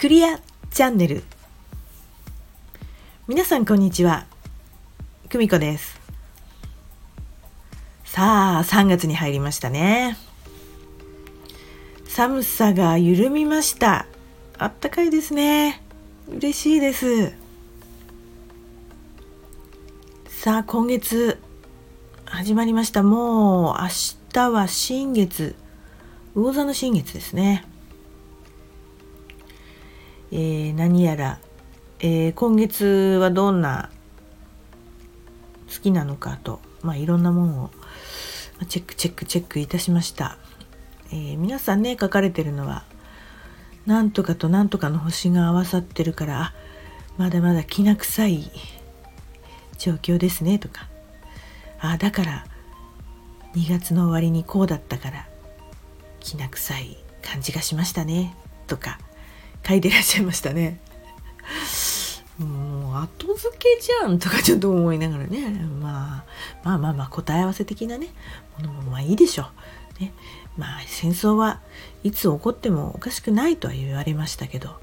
クリアチャンネル。皆さんこんにちは。久美子です。さあ3月に入りましたね。寒さが緩みました。あったかいですね。嬉しいです。さあ今月始まりました。もう明日は新月。魚座の新月ですね。えー、何やら、えー、今月はどんな好きなのかと、まあ、いろんなものをチェックチェックチェックいたしました、えー、皆さんね書かれてるのはなんとかとなんとかの星が合わさってるからまだまだきな臭い状況ですねとか。あだから2月の終わりにこうだったからきな臭い感じがしましたねとか。書いてらっしゃいましたね。もう後付けじゃんとかちょっと思いながらね、まあ、まあまあまあ答え合わせ的なね。ものもまあいいでしょう。ね、まあ戦争はいつ起こってもおかしくないとは言われましたけど。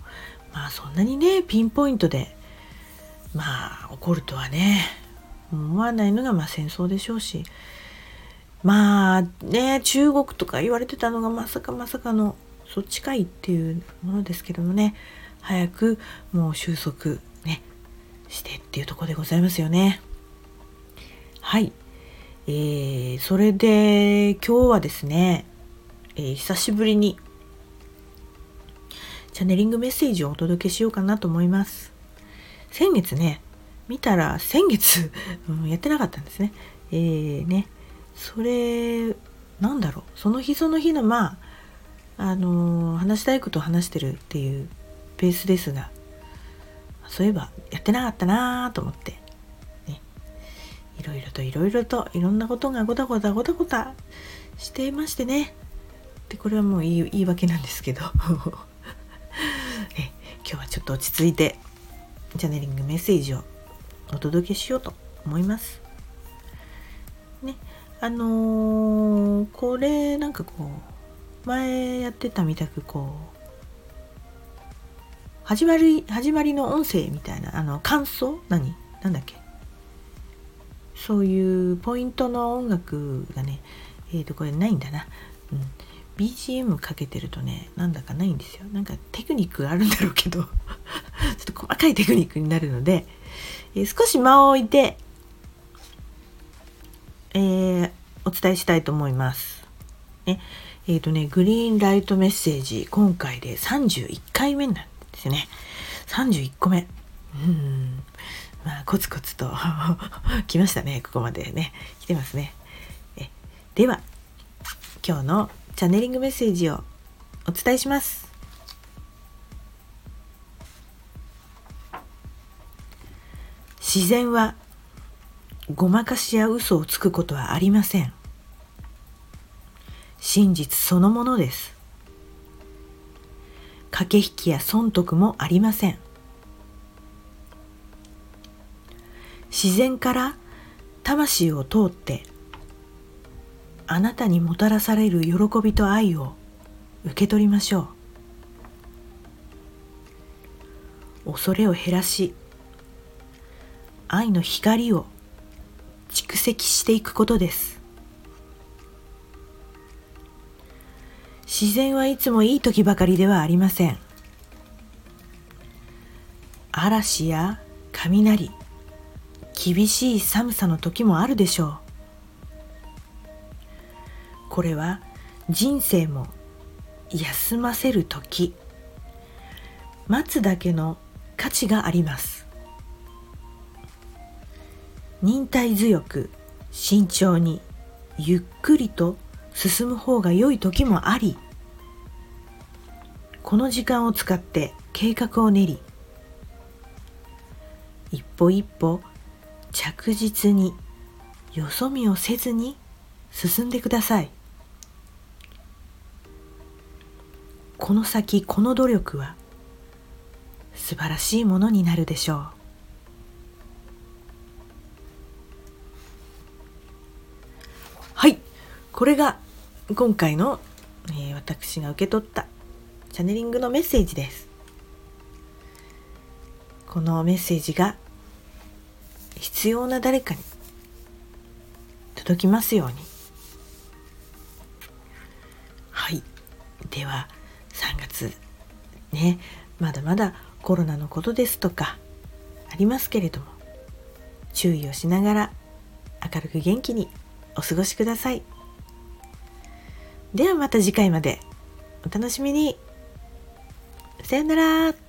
まあそんなにねピンポイントでまあ起こるとはね思わないのがまあ戦争でしょうし。まあね中国とか言われてたのがまさかまさかのそっちかいっていうものですけどもね。早くもう収束ねしてっていうとこでございますよね。はい。えー、それで今日はですね、えー、久しぶりにチャネリングメッセージをお届けしようかなと思います。先月ね見たら先月、ん、やってなかったんですね。えーねそれなんだろう。その日その日のまああの話したいことを話してるっていうペースですがそういえばやってなかったなと思ってねいろいろといろいろといろんなことがごたごたごたごたしていましてねでこれはもう言い言い訳なんですけどえ 今日はちょっと落ち着いてチャネリングメッセージをお届けしようと思います。ねあのー、これなんかこう前やってたみたくこう始まり始まりの音声みたいなあの感想？何？なんだっけ？そういうポイントの音楽がねえっ、ー、とこれないんだな、うん、BGM かけてるとねなんだかないんですよ。なんかテクニックあるんだろうけど。ちょっと細かいテクニックになるので、えー、少し間を置いて、えー、お伝えしたいと思います。ね。えっ、ー、とね、グリーンライトメッセージ、今回で31回目なんですよね。31個目。うん。まあ、コツコツと 来ましたね。ここまでね。来てますね。えでは、今日のチャネリングメッセージをお伝えします。自然はごまかしや嘘をつくことはありません。真実そのものです。駆け引きや損得もありません。自然から魂を通ってあなたにもたらされる喜びと愛を受け取りましょう。恐れを減らし愛の光を蓄積していくことです。自然はいつもいい時ばかりではありません。嵐や雷厳しい寒さの時もあるでしょう。これは人生も休ませる時。待つだけの価値があります。忍耐強く慎重にゆっくりと進む方が良い時もありこの時間を使って計画を練り一歩一歩着実によそ見をせずに進んでください。この先この努力は素晴らしいものになるでしょう。はい。これが今回の、えー、私が受け取ったチャネリングのメッセージです。このメッセージが必要な誰かに届きますように。はい。では3月ねまだまだコロナのことですとかありますけれども注意をしながら明るく元気にお過ごしください。ではまた次回まで。お楽しみに。さよなら。